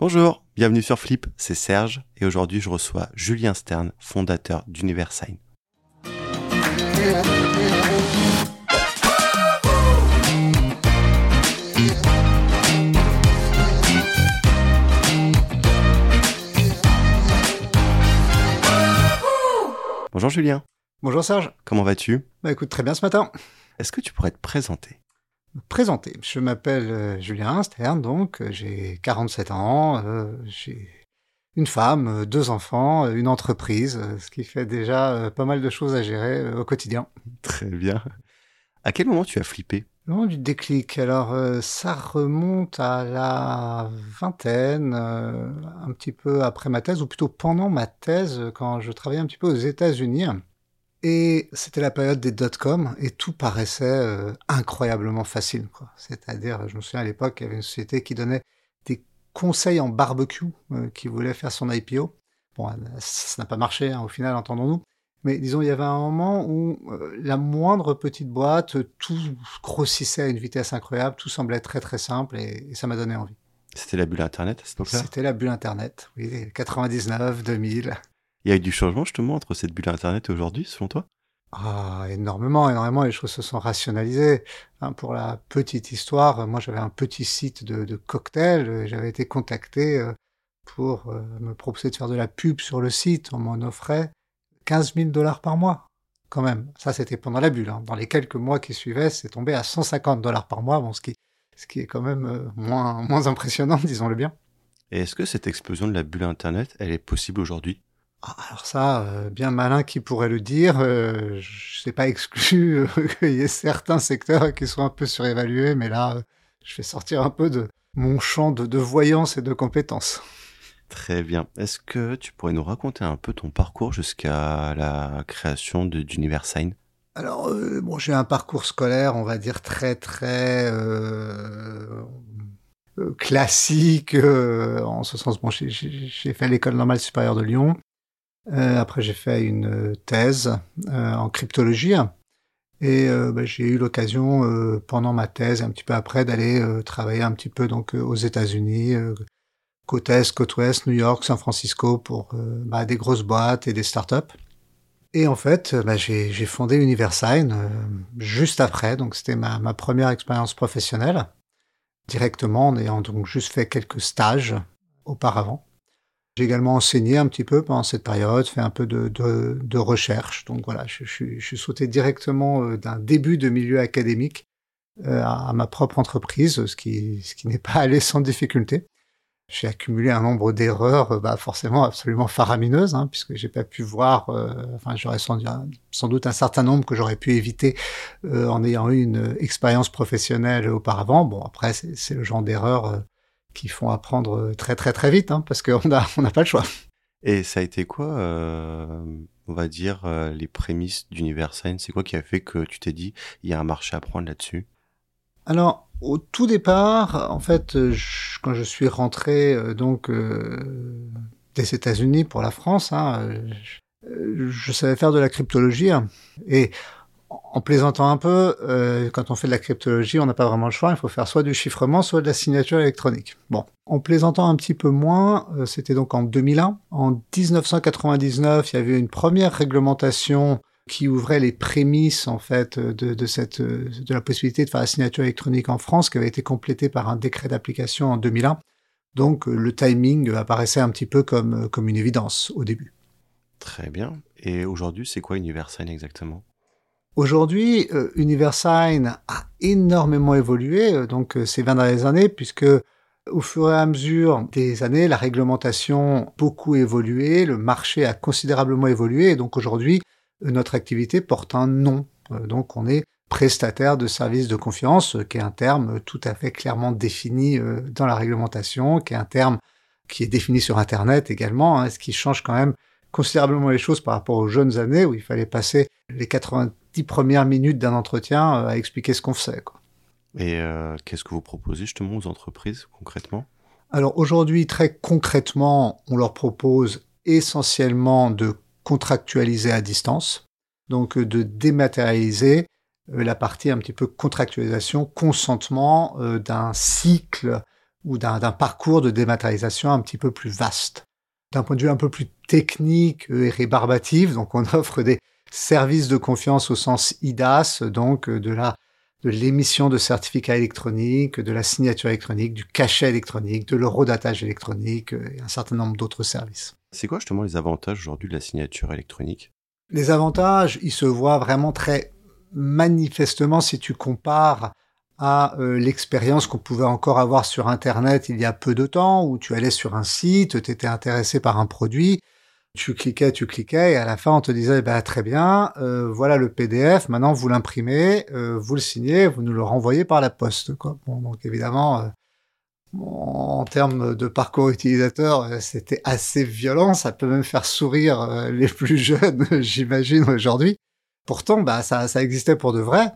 Bonjour, bienvenue sur Flip, c'est Serge et aujourd'hui je reçois Julien Stern, fondateur d'Universign. Bonjour Julien. Bonjour Serge. Comment vas-tu? Bah écoute, très bien ce matin. Est-ce que tu pourrais te présenter? Présenter. Je m'appelle euh, Julien Stern, donc euh, j'ai 47 ans, euh, j'ai une femme, deux enfants, une entreprise, ce qui fait déjà pas mal de choses à gérer au quotidien. Très bien. À quel moment tu as flippé? Le moment du déclic, alors ça remonte à la vingtaine, un petit peu après ma thèse, ou plutôt pendant ma thèse, quand je travaillais un petit peu aux États-Unis. Et c'était la période des dot-com et tout paraissait euh, incroyablement facile. C'est-à-dire, je me souviens à l'époque, il y avait une société qui donnait des conseils en barbecue, euh, qui voulait faire son IPO. Bon, ça n'a pas marché hein, au final, entendons-nous. Mais disons, il y avait un moment où euh, la moindre petite boîte, tout grossissait à une vitesse incroyable, tout semblait très très simple et, et ça m'a donné envie. C'était la bulle Internet à cette époque-là? C'était la bulle Internet, oui, 99, 2000. Il y a eu du changement justement entre cette bulle Internet et aujourd'hui, selon toi? Ah, énormément, énormément. Les choses se sont rationalisées. pour la petite histoire, moi j'avais un petit site de, de cocktails. J'avais été contacté euh, pour euh, me proposer de faire de la pub sur le site. On m'en offrait 15 000 dollars par mois, quand même. Ça, c'était pendant la bulle. Hein. Dans les quelques mois qui suivaient, c'est tombé à 150 dollars par mois, bon, ce, qui, ce qui est quand même euh, moins, moins impressionnant, disons-le bien. Et est-ce que cette explosion de la bulle Internet, elle est possible aujourd'hui? Ah, alors ça, euh, bien malin qui pourrait le dire. Euh, je sais pas exclu euh, qu'il y ait certains secteurs qui soient un peu surévalués, mais là, je vais sortir un peu de mon champ de, voyance et de compétences. Très bien. Est-ce que tu pourrais nous raconter un peu ton parcours jusqu'à la création d'Universign Alors, bon, j'ai un parcours scolaire, on va dire très très classique en ce sens. Bon, j'ai fait l'école normale supérieure de Lyon. Euh, après, j'ai fait une euh, thèse euh, en cryptologie. Et bah, j'ai eu l'occasion pendant ma thèse, un petit peu après, d'aller travailler un petit peu donc aux États-Unis, côte est, côte ouest, New York, San Francisco, pour bah, des grosses boîtes et des startups. Et en fait, bah, j'ai fondé Universign juste après, donc c'était ma, ma, première expérience professionnelle, directement en ayant donc juste fait quelques stages auparavant. J'ai également enseigné un petit peu pendant cette période, fait un peu de, de, recherche. Donc voilà, je, je, je, suis sauté directement euh, d'un début de milieu académique euh, à, ma propre entreprise, ce qui, ce qui n'est pas allé sans difficulté. J'ai accumulé un nombre d'erreurs, euh, bah forcément absolument faramineuses, hein, puisque j'ai pas pu voir. enfin, j'aurais sans, sans, doute un certain nombre que j'aurais pu éviter en ayant eu une expérience professionnelle auparavant. Bon, après, c'est le genre d'erreur qui font apprendre euh, très très très vite, hein, parce qu'on n'a on n'a pas le choix. Et ça a été quoi, euh, on va dire, euh, les prémices d'Universign C'est quoi qui a fait que tu t'es dit, il y a un marché à prendre là-dessus? Alors, au tout départ, en fait, quand je suis rentré donc des États-Unis pour la France, hein, je, je, savais faire de la cryptologie. Hein, et en plaisantant un peu, euh, quand on fait de la cryptologie, on n'a pas vraiment le choix. Il faut faire soit du chiffrement, soit de la signature électronique. Bon, en plaisantant un petit peu moins, euh, c'était donc en 2001. En 1999, il y avait une première réglementation qui ouvrait les prémices en fait de, de la possibilité de faire la signature électronique en France, qui avait été complétée par un décret d'application en 2001. Donc le timing apparaissait un petit peu comme une évidence au début. Très bien. Et aujourd'hui, c'est quoi Universal exactement? Aujourd'hui, euh, Universign a énormément évolué, euh, donc euh, ces 20 dernières années, puisque au fur et à mesure des années, la réglementation a beaucoup évolué, le marché a considérablement évolué, et donc aujourd'hui, notre activité porte un nom. donc on est prestataire de services de confiance, qui est un terme tout à fait clairement défini dans la réglementation, qui est un terme qui est défini sur Internet également, hein, ce qui change quand même considérablement les choses par rapport aux jeunes années où il fallait passer les 90 premières minutes d'un entretien euh, à expliquer ce qu'on faisait. Quoi. Et euh, qu'est-ce que vous proposez justement aux entreprises concrètement? Alors aujourd'hui, très concrètement, on leur propose essentiellement de contractualiser à distance, donc euh, de dématérialiser la partie un petit peu contractualisation, consentement d'un cycle ou d'un parcours de dématérialisation un petit peu plus vaste. D'un point de vue un peu plus technique et rébarbatif, donc on offre des services de confiance au sens IDAS, donc de la de l'émission de certificats électroniques, de la signature électronique, du cachet électronique, de l'eurodatage électronique et un certain nombre d'autres services. C'est quoi justement les avantages aujourd'hui de la signature électronique? Les avantages, ils se voient vraiment très manifestement si tu compares à euh, l'expérience qu'on pouvait encore avoir sur Internet il y a peu de temps, où tu allais sur un site, tu étais intéressé par un produit, tu cliquais, tu cliquais, et à la fin on te disait, bah, très bien, euh, voilà le PDF, maintenant vous l'imprimez, euh, vous le signez, vous nous le renvoyez par la poste. Quoi. Bon, donc évidemment, en termes de parcours utilisateur, c'était assez violent, ça peut même faire sourire les plus jeunes, j'imagine, aujourd'hui. Pourtant, bah, ça, existait pour de vrai.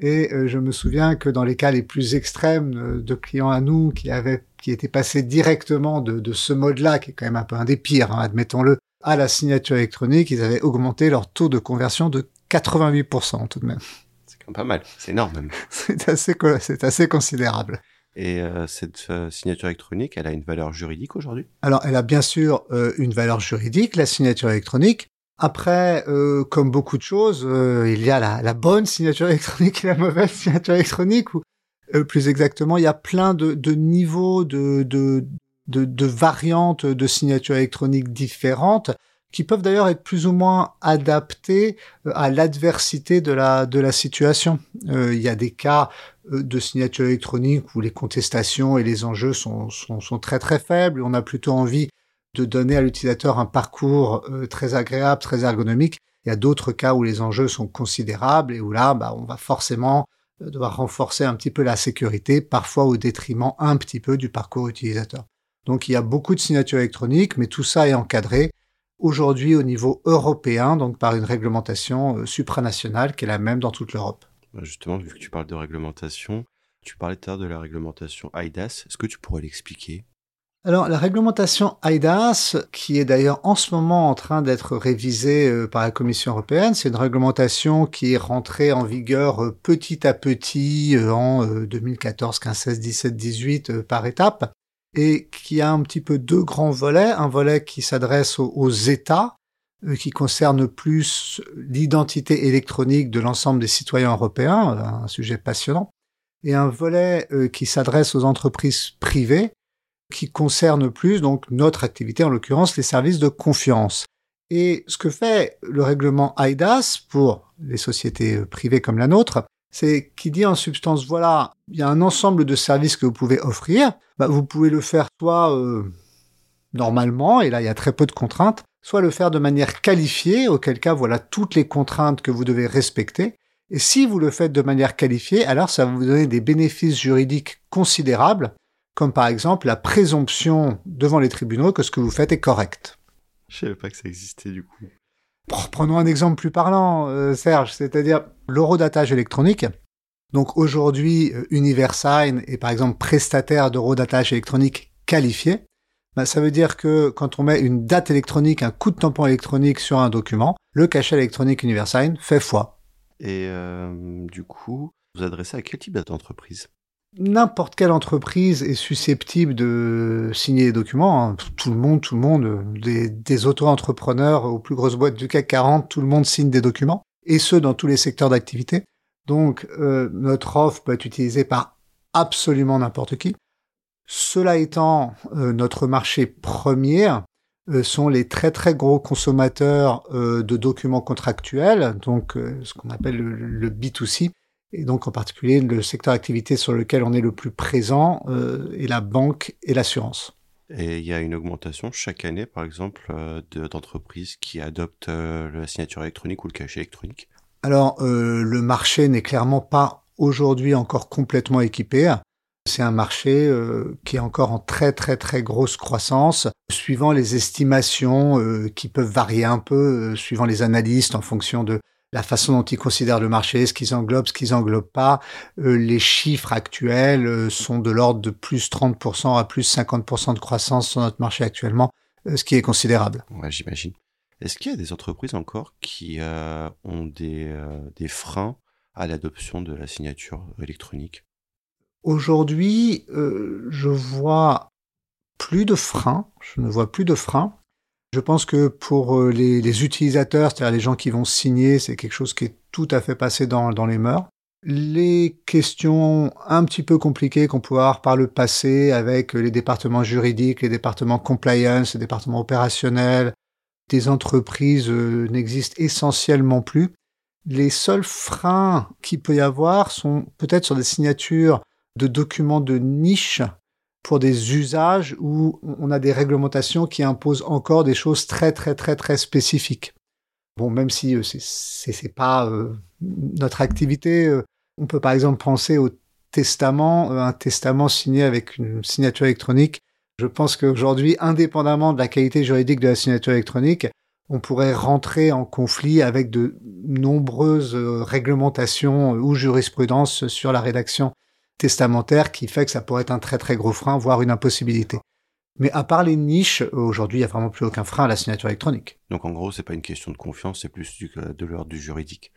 Et euh, je me souviens que dans les cas les plus extrêmes euh, de clients à nous qui avaient, qui étaient passés directement de, de ce mode-là, qui est quand même un peu un des pires, hein, admettons-le, à la signature électronique, ils avaient augmenté leur taux de conversion de 88% tout de même. C'est quand même pas mal, c'est énorme même. c'est assez, c'est assez considérable. Et euh, cette signature électronique, elle a une valeur juridique aujourd'hui? Alors, elle a bien sûr une valeur juridique, la signature électronique. Après, euh, comme beaucoup de choses, euh, il y a la, la, bonne signature électronique et la mauvaise signature électronique, ou euh, plus exactement, il y a plein de, de niveaux, de, de, de, de, variantes de signature électronique différentes, qui peuvent d'ailleurs être plus ou moins adaptées à l'adversité de la, de la situation. il y a des cas de signature électronique où les contestations et les enjeux sont, sont, sont très très faibles, on a plutôt envie de donner à l'utilisateur un parcours euh, très agréable, très ergonomique. Il y a d'autres cas où les enjeux sont considérables et où là, bah, on va forcément euh, devoir renforcer un petit peu la sécurité, parfois au détriment un petit peu du parcours utilisateur. Donc il y a beaucoup de signatures électroniques, mais tout ça est encadré aujourd'hui au niveau européen, donc par une réglementation euh, supranationale qui est la même dans toute l'Europe. Bah, justement, vu que tu parles de réglementation, tu parlais tout à l'heure de la réglementation IDAS. Est-ce que tu pourrais l'expliquer? Alors la réglementation IDAS, qui est d'ailleurs en ce moment en train d'être révisée euh, par la Commission européenne, c'est une réglementation qui est rentrée en vigueur euh, petit à petit en 2014, 15, 16, 17, 18 par étapes, et qui a un petit peu deux grands volets. Un volet qui s'adresse aux, États, qui concerne plus l'identité électronique de l'ensemble des citoyens européens, un sujet passionnant, et un volet qui s'adresse aux entreprises privées, qui concerne plus donc notre activité, en l'occurrence les services de confiance. Et ce que fait le règlement IDAS pour les sociétés euh, privées comme la nôtre, c'est qu'il dit en substance, voilà, il y a un ensemble de services que vous pouvez offrir. Bah, vous pouvez le faire soit euh, normalement, et là il y a très peu de contraintes, soit le faire de manière qualifiée, auquel cas voilà toutes les contraintes que vous devez respecter. Et si vous le faites de manière qualifiée, alors ça va vous donner des bénéfices juridiques considérables comme par exemple la présomption devant les tribunaux que ce que vous faites est correct. Je savais pas que ça existait du coup. Prenons un exemple plus parlant, euh, Serge, c'est-à-dire l'eurodatage électronique. Donc aujourd'hui, euh, Universign est par exemple prestataire d'eurodatage électronique qualifié. Bah, ça veut dire que quand on met une date électronique, un coup de tampon électronique sur un document, le cachet électronique Universign fait foi. Et euh, du coup, vous adressez à quel type d'entreprise? N'importe quelle entreprise est susceptible de signer des documents. Hein. Tout le monde, tout le monde, des, auto-entrepreneurs aux plus grosses boîtes du CAC 40, tout le monde signe des documents, et ce dans tous les secteurs d'activité. Donc euh, notre offre peut être utilisée par absolument n'importe qui. Cela étant, euh, notre marché premier euh, sont les très très gros consommateurs de documents contractuels, donc ce qu'on appelle le, le B2C, et donc en particulier le secteur d'activité sur lequel on est le plus présent euh, est la banque et l'assurance. Et il y a une augmentation chaque année, par exemple, euh, d'entreprises qui adoptent euh, la signature électronique ou le cachet électronique Alors, le marché n'est clairement pas aujourd'hui encore complètement équipé. C'est un marché qui est encore en très très très grosse croissance, suivant les estimations qui peuvent varier un peu, suivant les analystes en fonction de la façon dont ils considèrent le marché, ce qu'ils englobent, ce qu'ils englobent pas. Euh, les chiffres actuels euh, sont de l'ordre de plus 30% à plus 50% de croissance sur notre marché actuellement, euh, ce qui est considérable. Ouais, j'imagine. Est-ce qu'il y a des entreprises encore qui ont des, des freins à l'adoption de la signature électronique? Aujourd'hui, je vois plus de freins. Je ne vois plus de freins. Je pense que pour euh, les, utilisateurs, c'est-à-dire les gens qui vont signer, c'est quelque chose qui est tout à fait passé dans, les mœurs. Les questions un petit peu compliquées qu'on pouvait avoir par le passé avec les départements juridiques, les départements compliance, les départements opérationnels, des entreprises euh, n'existent essentiellement plus. Les seuls freins qu'il peut y avoir sont peut-être sur des signatures de documents de niche pour des usages où on a des réglementations qui imposent encore des choses très très très très spécifiques. Bon, même si euh, c'est pas euh, notre activité, euh, on peut par exemple penser au testament, un testament signé avec une signature électronique. Je pense qu'aujourd'hui, indépendamment de la qualité juridique de la signature électronique, on pourrait rentrer en conflit avec de nombreuses réglementations ou jurisprudences sur la rédaction testamentaire qui fait que ça pourrait être un très très gros frein, voire une impossibilité. Mais à part les niches, aujourd'hui, il n'y a vraiment plus aucun frein à la signature électronique. Donc en gros, c'est pas une question de confiance, c'est plus du, de l'ordre du juridique.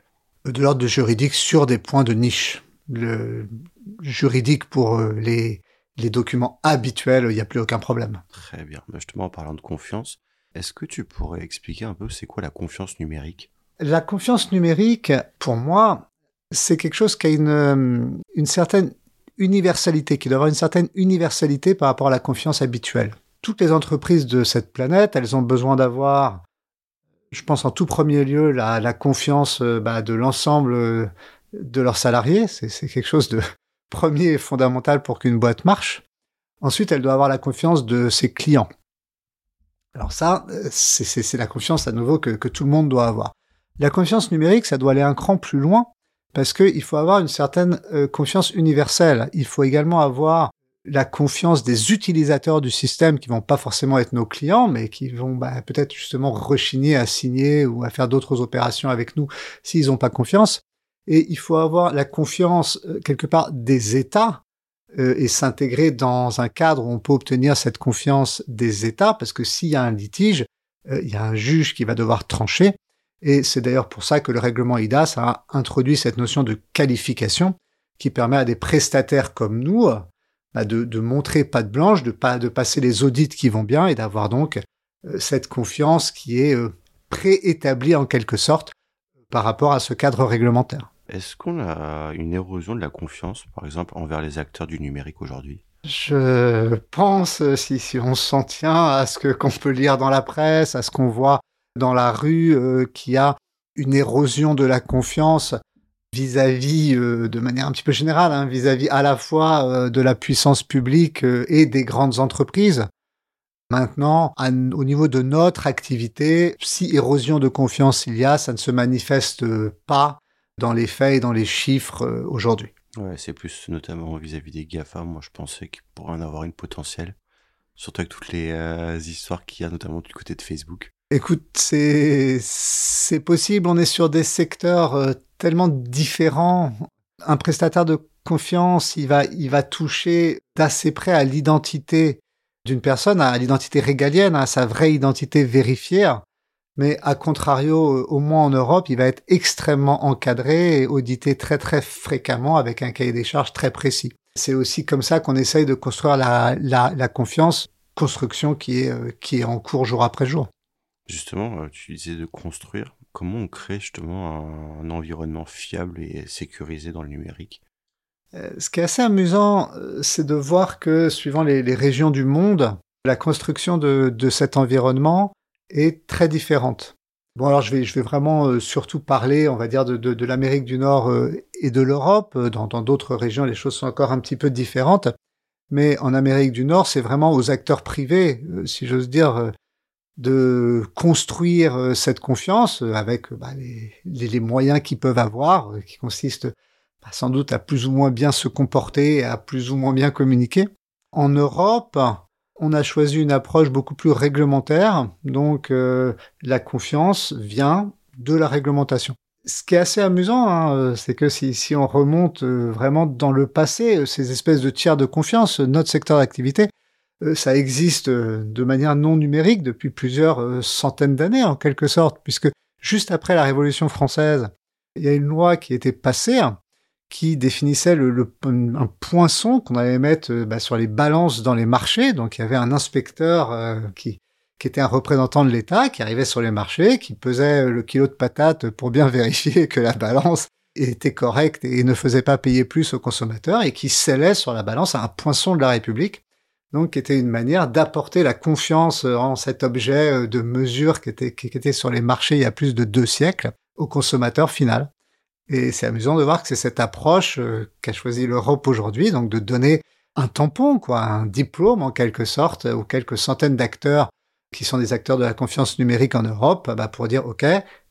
De l'ordre du juridique sur des points de niche. Le juridique pour euh, les, les documents habituels, il n'y a plus aucun problème. Très bien. Justement, en parlant de confiance, est-ce que tu pourrais expliquer un peu c'est quoi la confiance numérique? La confiance numérique, pour moi, c'est quelque chose qui a une, euh, une certaine universalité, qui doit avoir une certaine universalité par rapport à la confiance habituelle. Toutes les entreprises de cette planète, elles ont besoin d'avoir, je pense en tout premier lieu, la, la confiance euh, bah, de l'ensemble euh, de leurs salariés. C'est quelque chose de premier et fondamental pour qu'une boîte marche. Ensuite, elle doit avoir la confiance de ses clients. Alors ça, euh, c'est la confiance à nouveau que, que tout le monde doit avoir. La confiance numérique, ça doit aller un cran plus loin parce qu'il faut avoir une certaine euh, confiance universelle. Il faut également avoir la confiance des utilisateurs du système qui vont pas forcément être nos clients, mais qui vont bah, peut-être justement rechigner à signer ou à faire d'autres opérations avec nous s'ils n'ont pas confiance. Et il faut avoir la confiance euh, quelque part des États euh, et s'intégrer dans un cadre où on peut obtenir cette confiance des États, parce que s'il y a un litige, il y a un juge qui va devoir trancher. Et c'est d'ailleurs pour ça que le règlement IDAS a introduit cette notion de qualification qui permet à des prestataires comme nous bah, de, de, montrer patte blanche, de, pas, de passer les audits qui vont bien et d'avoir donc euh, cette confiance qui est euh, préétablie en quelque sorte par rapport à ce cadre réglementaire. Est-ce qu'on a une érosion de la confiance, par exemple, envers les acteurs du numérique aujourd'hui? Je pense, si, si on s'en tient à ce qu'on peut lire dans la presse, à ce qu'on voit dans la rue euh, qui a une érosion de la confiance vis-à-vis, euh, de manière un petit peu générale, hein, vis-à-vis à la fois euh, de la puissance publique et des grandes entreprises. Maintenant, au niveau de notre activité, si érosion de confiance il y a, ça ne se manifeste pas dans les faits et dans les chiffres aujourd'hui. Ouais, c'est plus notamment vis-à-vis des GAFA, moi je pensais qu'il pourrait en avoir une potentielle. Surtout avec toutes les histoires qu'il y a notamment du côté de Facebook. Écoute, c'est possible. On est sur des secteurs euh, tellement différents. Un prestataire de confiance, il va il va toucher d'assez près à l'identité d'une personne, à l'identité régalienne, à sa vraie identité vérifiée. Mais à contrario, euh, au moins en Europe, il va être extrêmement encadré et audité très très fréquemment avec un cahier des charges très précis. C'est aussi comme ça qu'on essaye de construire la, la, la confiance, construction qui est, euh, qui est en cours jour après jour. Justement, euh, tu disais de construire. Comment on crée justement un, environnement fiable et sécurisé dans le numérique? Euh, Ce qui est assez amusant, euh, c'est de voir que suivant les, régions du monde, la construction de, cet environnement est très différente. Bon, alors je vais, je vais vraiment surtout parler, on va dire, de, l'Amérique du Nord et de l'Europe. Dans d'autres régions, les choses sont encore un petit peu différentes. Mais en Amérique du Nord, c'est vraiment aux acteurs privés, si j'ose dire, de construire euh, cette confiance euh, avec bah, les, les, moyens qu'ils peuvent avoir, euh, qui consistent bah, sans doute à plus ou moins bien se comporter, à plus ou moins bien communiquer. En Europe, on a choisi une approche beaucoup plus réglementaire, donc la confiance vient de la réglementation. Ce qui est assez amusant, hein, c'est que si, si, on remonte vraiment dans le passé, ces espèces de tiers de confiance, notre secteur d'activité, euh, ça existe euh, de manière non numérique depuis plusieurs euh, centaines d'années en quelque sorte, puisque juste après la Révolution française, il y a une loi qui été passée qui définissait un poinçon qu'on allait mettre bah, sur les balances dans les marchés. Donc il y avait un inspecteur qui, qui était un représentant de l'État, qui arrivait sur les marchés, qui pesait le kilo de patates pour bien vérifier que la balance était correcte et ne faisait pas payer plus aux consommateurs, et qui scellait sur la balance un poinçon de la République. Donc, qui était une manière d'apporter la confiance en cet objet euh, de mesure qui était, qui était sur les marchés il y a plus de deux siècles au consommateur final. Et c'est amusant de voir que c'est cette approche euh, qu'a choisi l'Europe aujourd'hui, donc de donner un tampon, quoi, un diplôme en quelque sorte aux quelques centaines d'acteurs qui sont des acteurs de la confiance numérique en Europe, bah pour dire, OK,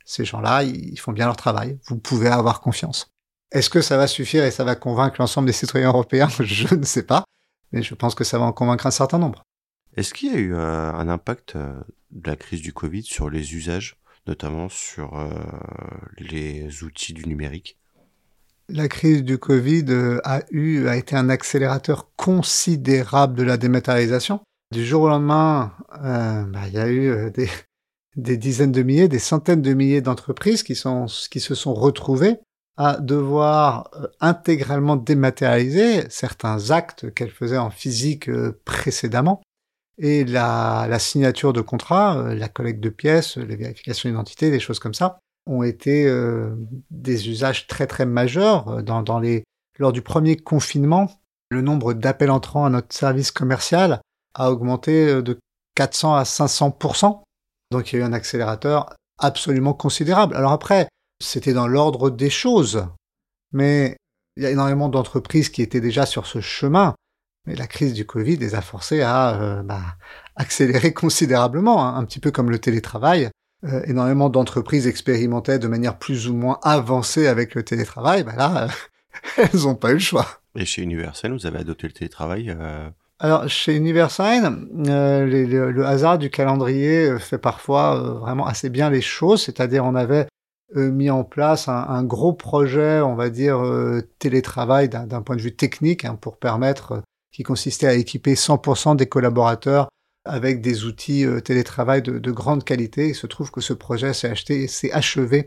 ces gens-là, ils font bien leur travail, vous pouvez avoir confiance. Est-ce que ça va suffire et ça va convaincre l'ensemble des citoyens européens? Je ne sais pas, mais je pense que ça va en convaincre un certain nombre. Est-ce qu'il y a eu euh, un impact euh, de la crise du Covid sur les usages, notamment sur euh, les outils du numérique? La crise du Covid a eu a été un accélérateur considérable de la dématérialisation. Du jour au lendemain, bah, il y a eu des, des, dizaines de milliers, des centaines de milliers d'entreprises qui, sont, qui se sont retrouvées à devoir euh, intégralement dématérialiser certains actes qu'elles faisaient en physique précédemment. Et la, la signature de contrats, la collecte de pièces, les vérifications d'identité, des choses comme ça, ont été des usages très très majeurs dans, dans les lors du premier confinement. Le nombre d'appels entrants à notre service commercial a augmenté euh, de 400 à 500 Donc il y a eu un accélérateur absolument considérable. Alors après, c'était dans l'ordre des choses, mais il y a énormément d'entreprises qui étaient déjà sur ce chemin. Mais la crise du Covid les a forcés à euh, bah, accélérer considérablement, hein. un petit peu comme le télétravail. Euh, énormément d'entreprises expérimentaient de manière plus ou moins avancée avec le télétravail. Bah là, elles n'ont pas eu le choix. Et chez Universal, vous avez adopté le télétravail alors chez Universign, euh, le, hasard du calendrier euh, fait parfois euh, vraiment assez bien les choses, c'est-à-dire on avait mis en place un, gros projet, on va dire télétravail d'un point de vue technique hein, pour permettre, qui consistait à équiper 100% des collaborateurs avec des outils télétravail de, de, grande qualité. Il se trouve que ce projet s'est acheté, s'est achevé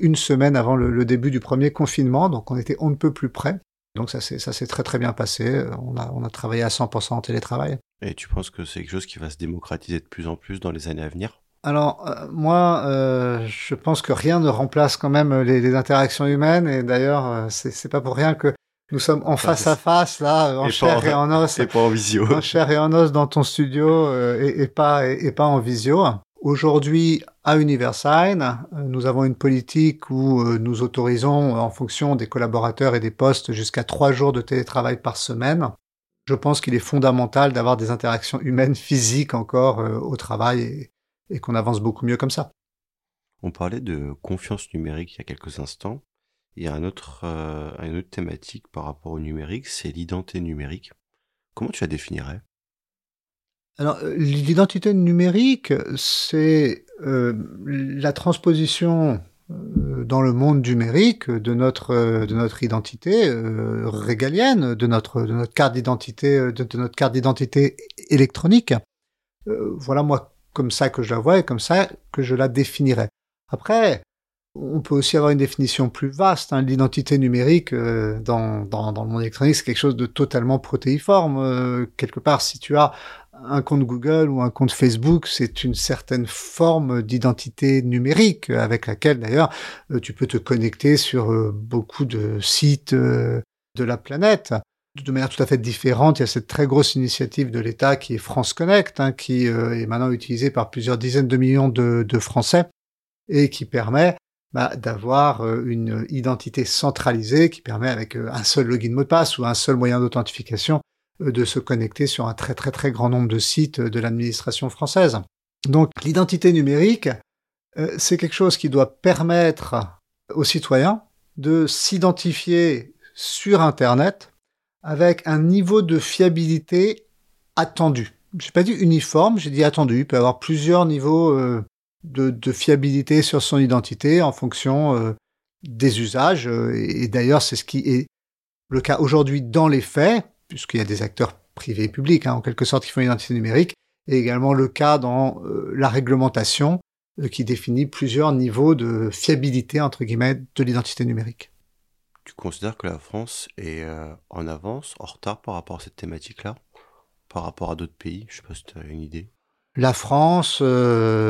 une semaine avant le, le, début du premier confinement, donc on était on ne peut plus près. Donc ça s'est très très bien passé. On a, on a travaillé à 100% en télétravail. Et tu penses que c'est quelque chose qui va se démocratiser de plus en plus dans les années à venir? Alors euh, moi, euh, je pense que rien ne remplace quand même les, interactions humaines. Et d'ailleurs, euh, c'est pas pour rien que nous sommes en face à face là, en chair et en os. Et pas en visio. En chair et en os dans ton studio et, pas et, pas en visio. Aujourd'hui, à Universign, euh, nous avons une politique où euh, nous autorisons, euh, en fonction des collaborateurs et des postes, jusqu'à trois jours de télétravail par semaine. Je pense qu'il est fondamental d'avoir des interactions humaines physiques encore au travail et, qu'on avance beaucoup mieux comme ça. On parlait de confiance numérique il y a quelques instants. Il y a un autre, une autre thématique par rapport au numérique, c'est l'identité numérique. Comment tu la définirais? Alors, euh, l'identité numérique, c'est euh, la transposition euh, dans le monde numérique de notre de notre identité régalienne, de notre de notre carte d'identité de, notre carte d'identité électronique. voilà moi comme ça que je la vois et comme ça que je la définirais. Après, on peut aussi avoir une définition plus vaste. Hein. L'identité numérique dans, dans, le monde électronique, c'est quelque chose de totalement protéiforme. quelque part, si tu as un compte Google ou un compte Facebook, c'est une certaine forme d'identité numérique avec laquelle d'ailleurs euh, tu peux te connecter sur euh, beaucoup de sites euh, de la planète. De manière tout à fait différente, il y a cette très grosse initiative de l'État qui est France Connect, hein, qui est maintenant utilisée par plusieurs dizaines de millions de, Français et qui permet bah, d'avoir une identité centralisée, qui permet avec un seul login mot de passe ou un seul moyen d'authentification euh, de se connecter sur un très très très grand nombre de sites de l'administration française. Donc l'identité numérique, euh, c'est quelque chose qui doit permettre aux citoyens de s'identifier sur Internet avec un niveau de fiabilité attendu. Je n'ai pas dit uniforme, j'ai dit attendu. Il peut avoir plusieurs niveaux euh, de, fiabilité sur son identité en fonction des usages. Et d'ailleurs, c'est ce qui est le cas aujourd'hui dans les faits puisqu'il y a des acteurs privés et publics, hein, en quelque sorte, qui font l'identité numérique, et également le cas dans euh, la réglementation euh, qui définit plusieurs niveaux de fiabilité, entre guillemets, de l'identité numérique. Tu considères que la France est en avance, en retard par rapport à cette thématique-là? Par rapport à d'autres pays? Je sais pas si tu as une idée. La France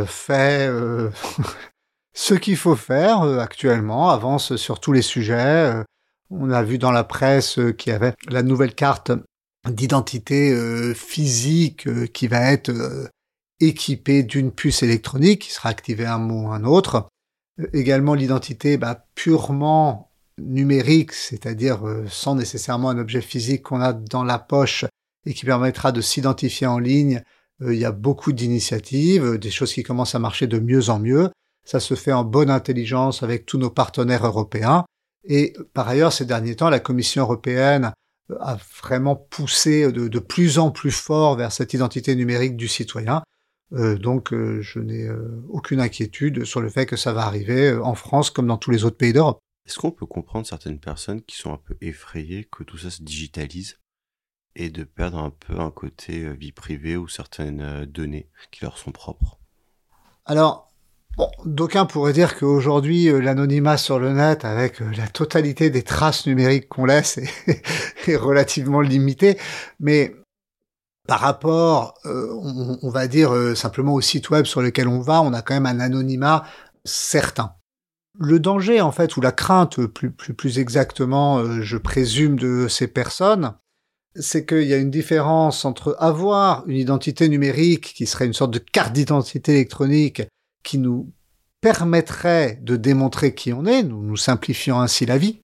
fait ce qu'il faut faire actuellement, avance sur tous les sujets. On a vu dans la presse qu'il y avait la nouvelle carte d'identité euh, physique euh, qui va être euh, équipée d'une puce électronique qui sera activée un mot ou un autre. également l'identité bah, purement numérique, c'est-à-dire sans nécessairement un objet physique qu'on a dans la poche et qui permettra de s'identifier en ligne. Il y a beaucoup d'initiatives, des choses qui commencent à marcher de mieux en mieux. Ça se fait en bonne intelligence avec tous nos partenaires européens. Et par ailleurs, ces derniers temps, la Commission européenne a vraiment poussé de, plus en plus fort vers cette identité numérique du citoyen. Euh, donc euh, je n'ai euh, aucune inquiétude sur le fait que ça va arriver en France comme dans tous les autres pays d'Europe. Est-ce qu'on peut comprendre certaines personnes qui sont un peu effrayées que tout ça se digitalise et de perdre un peu un côté vie privée ou certaines données qui leur sont propres? Alors, Bon, d'aucuns pourraient dire qu'aujourd'hui, euh, l'anonymat sur le net, avec euh, la totalité des traces numériques qu'on laisse, est, relativement limité. Mais par rapport, euh, on, va dire simplement au site web sur lequel on va, on a quand même un anonymat certain. Le danger, en fait, ou la crainte, plus, plus, exactement, je présume, de ces personnes, c'est qu'il y a une différence entre avoir une identité numérique qui serait une sorte de carte d'identité électronique qui nous permettrait de démontrer qui on est, nous nous simplifiant ainsi la vie,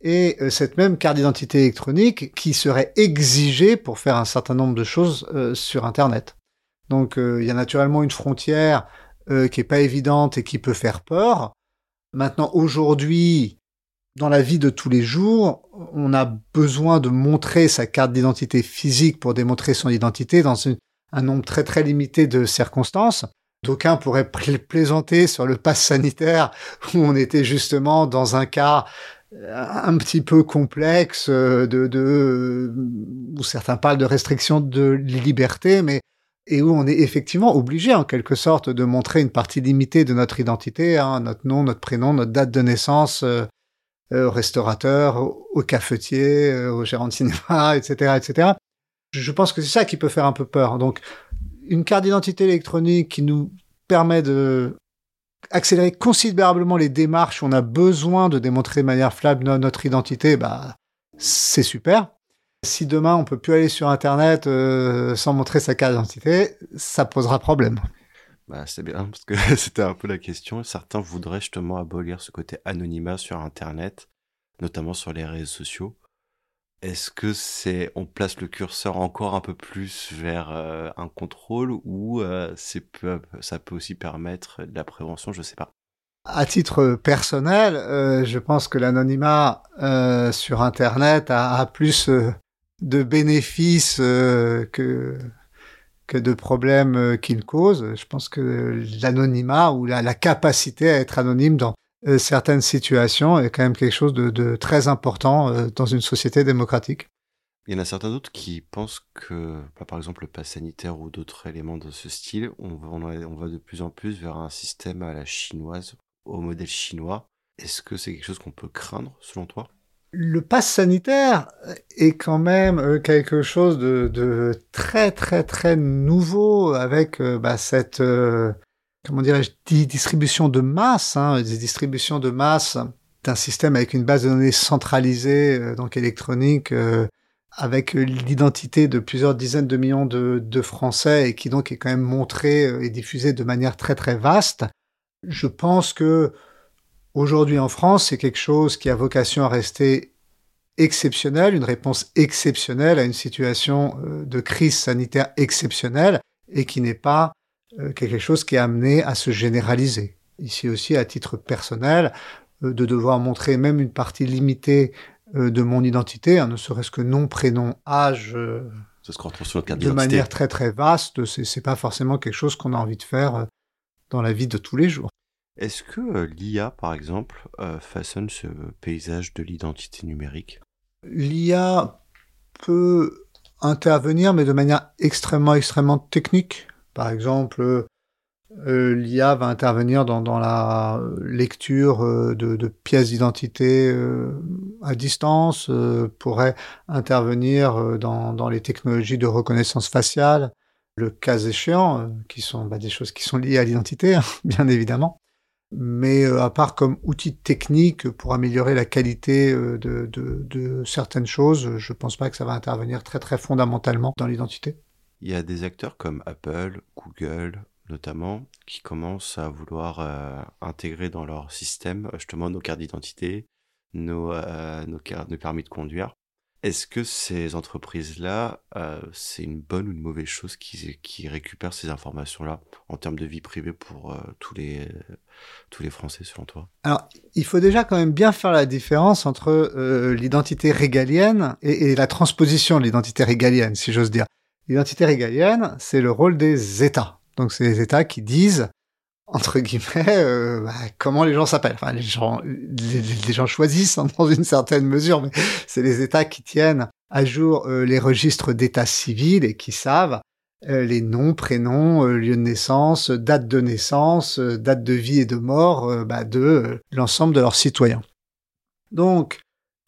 et euh, cette même carte d'identité électronique qui serait exigée pour faire un certain nombre de choses euh, sur Internet. Donc euh, il y a naturellement une frontière qui est pas évidente et qui peut faire peur. Maintenant, aujourd'hui, dans la vie de tous les jours, on a besoin de montrer sa carte d'identité physique pour démontrer son identité dans un nombre très très limité de circonstances. D'aucuns pourraient plaisanter sur le pass sanitaire où on était justement dans un cas euh, un petit peu complexe euh, de, où certains parlent de restriction de liberté, mais et où on est effectivement obligé en quelque sorte de montrer une partie limitée de notre identité, hein, notre nom, notre prénom, notre date de naissance euh, au restaurateur, au, cafetier, au gérant de cinéma, etc., etc. Je pense que c'est ça qui peut faire un peu peur. Donc une carte d'identité électronique qui nous permet de accélérer considérablement les démarches où on a besoin de démontrer de manière fiable notre identité, bah, c'est super. Si demain on peut plus aller sur Internet euh, sans montrer sa carte d'identité, ça posera problème. Bah, c'est bien, parce que c'était un peu la question. Certains voudraient justement abolir ce côté anonymat sur Internet, notamment sur les réseaux sociaux. Est-ce que c'est on place le curseur encore un peu plus vers euh, un contrôle ou euh, ça peut aussi permettre de la prévention, je sais pas. À titre personnel, euh, je pense que l'anonymat sur Internet a, plus de bénéfices que que de problèmes qu'il cause. Je pense que l'anonymat ou la, capacité à être anonyme dans euh, certaines situations est quand même quelque chose de, très important euh, dans une société démocratique. Il y en a certains d'autres qui pensent que, bah, par exemple, le pass sanitaire ou d'autres éléments de ce style, on va de plus en plus vers un système à la chinoise, au modèle chinois. Est-ce que c'est quelque chose qu'on peut craindre, selon toi? Le pass sanitaire est quand même euh, quelque chose de, très très très nouveau avec bah, cette comment dirais-je, distribution de masse, hein, des distributions de masse d'un système avec une base de données centralisée, euh, donc électronique, euh, avec l'identité de plusieurs dizaines de millions de, de, Français et qui donc est quand même montré euh, et diffusé de manière très très vaste. Je pense que aujourd'hui en France, c'est quelque chose qui a vocation à rester exceptionnel, une réponse exceptionnelle à une situation de crise sanitaire exceptionnelle et qui n'est pas euh, quelque chose qui est amené à se généraliser. Ici aussi, à titre personnel, euh, de devoir montrer même une partie limitée euh, de mon identité, hein, ne serait-ce que nom, prénom, âge, de manière très très vaste, c'est pas forcément quelque chose qu'on a envie de faire dans la vie de tous les jours. Est-ce que l'IA, par exemple, façonne ce paysage de l'identité numérique? L'IA peut intervenir, mais de manière extrêmement, extrêmement technique. Par exemple, Euh, L'IA va intervenir dans, la lecture euh, de, pièces d'identité euh, à distance, euh, pourrait intervenir dans, dans, les technologies de reconnaissance faciale, le cas échéant, qui sont bah, des choses qui sont liées à l'identité, hein, bien évidemment. Mais à part comme outil technique pour améliorer la qualité de, de, de certaines choses, je pense pas que ça va intervenir très très fondamentalement dans l'identité. Il y a des acteurs comme Apple, Google, notamment, qui commencent à vouloir euh, intégrer dans leur système justement nos cartes d'identité, nos, euh, nos, nos, permis de conduire. Est-ce que ces entreprises-là, euh, c'est une bonne ou une mauvaise chose qui, qui récupèrent ces informations-là en termes de vie privée pour euh, tous, les, tous les Français, selon toi? Alors, il faut déjà quand même bien faire la différence entre euh, l'identité régalienne et, et la transposition de l'identité régalienne, si j'ose dire. L'identité régalienne, c'est le rôle des États. Donc c'est les États qui disent entre guillemets euh, bah, comment les gens s'appellent. Enfin les gens choisissent dans une certaine mesure, mais c'est les États qui tiennent à jour euh, les registres d'état civil et qui savent euh, les noms, prénoms, lieu de naissance, date de naissance, date de vie et de mort bah, de l'ensemble de leurs citoyens. Donc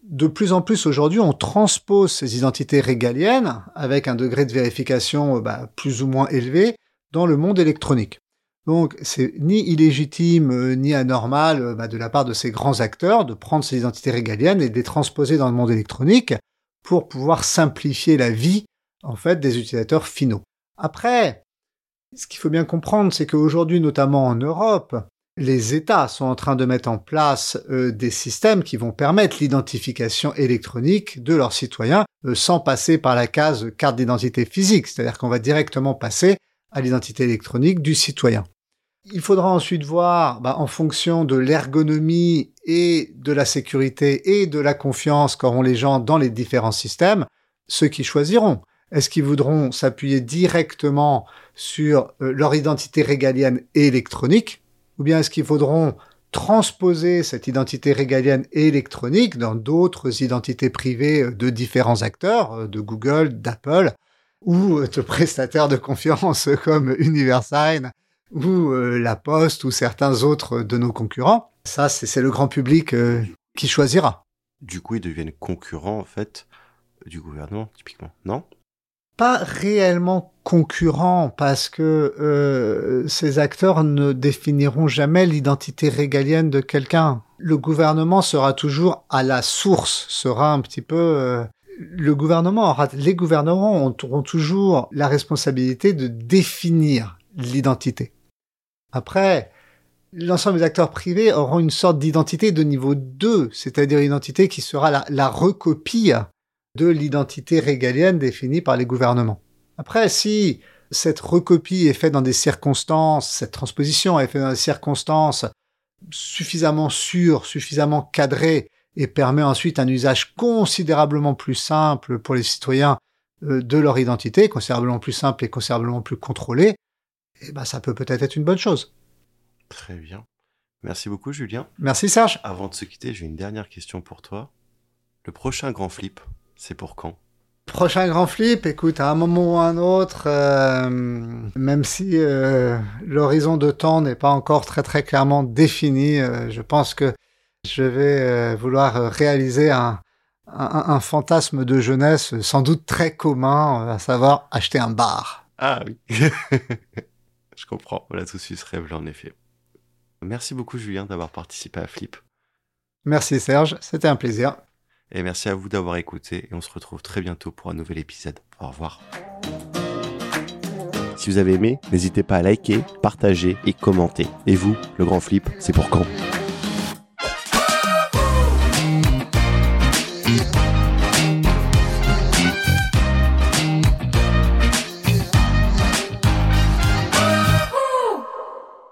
de plus en plus aujourd'hui, on transpose ces identités régaliennes avec un degré de vérification bah, plus ou moins élevé dans le monde électronique. Donc c'est ni illégitime euh, ni anormal euh, bah, de la part de ces grands acteurs de prendre ces identités régaliennes et de les transposer dans le monde électronique pour pouvoir simplifier la vie en fait des utilisateurs finaux. Après, ce qu'il faut bien comprendre, c'est qu'aujourd'hui, notamment en Europe, les États sont en train de mettre en place euh, des systèmes qui vont permettre l'identification électronique de leurs citoyens sans passer par la case carte d'identité physique, c'est-à-dire qu'on va directement passer à l'identité électronique du citoyen. Il faudra ensuite voir, bah, en fonction de l'ergonomie et de la sécurité et de la confiance qu'auront les gens dans les différents systèmes, ceux qui choisiront. Est-ce qu'ils voudront s'appuyer directement sur euh, leur identité régalienne et électronique, ou bien est-ce qu'ils voudront transposer cette identité régalienne et électronique dans d'autres identités privées euh, de différents acteurs, euh, de Google, d'Apple, ou de prestataires de confiance comme Universign ou euh, La Poste ou certains autres de nos concurrents. Ça, c'est le grand public euh, qui choisira. Du coup, ils deviennent concurrents, en fait, du gouvernement, typiquement, non? Pas réellement concurrents, parce que euh, ces acteurs ne définiront jamais l'identité régalienne de quelqu'un. Le gouvernement sera toujours à la source, sera un petit peu euh, le gouvernement les gouvernements auront toujours la responsabilité de définir l'identité. Après, l'ensemble des acteurs privés auront une sorte d'identité de niveau 2, c'est-à-dire une identité qui sera la, la recopie de l'identité régalienne définie par les gouvernements. Après, si cette recopie est faite dans des circonstances, cette transposition est faite dans des circonstances suffisamment sûres, suffisamment cadrées, et permet ensuite un usage considérablement plus simple pour les citoyens euh, de leur identité, considérablement plus simple et considérablement plus contrôlé, et eh ben ça peut peut-être être une bonne chose. Très bien. Merci beaucoup Julien. Merci Serge. Avant de se quitter, j'ai une dernière question pour toi. Le prochain grand flip, c'est pour quand? Prochain grand flip, écoute, à un moment ou à un autre, euh, même si euh, l'horizon de temps n'est pas encore très très clairement défini, euh, je pense que je vais euh, vouloir euh, réaliser un, un, un, fantasme de jeunesse sans doute très commun, à savoir acheter un bar. Ah oui, je comprends. Voilà tout ce rêve là en effet. Merci beaucoup Julien d'avoir participé à Flip. Merci Serge, c'était un plaisir. Et merci à vous d'avoir écouté et on se retrouve très bientôt pour un nouvel épisode. Au revoir. Si vous avez aimé, n'hésitez pas à liker, partager et commenter. Et vous, le grand flip, c'est pour quand?